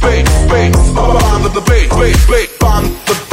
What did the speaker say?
beat, beat, bass, beat, beat, bass, beat, beat,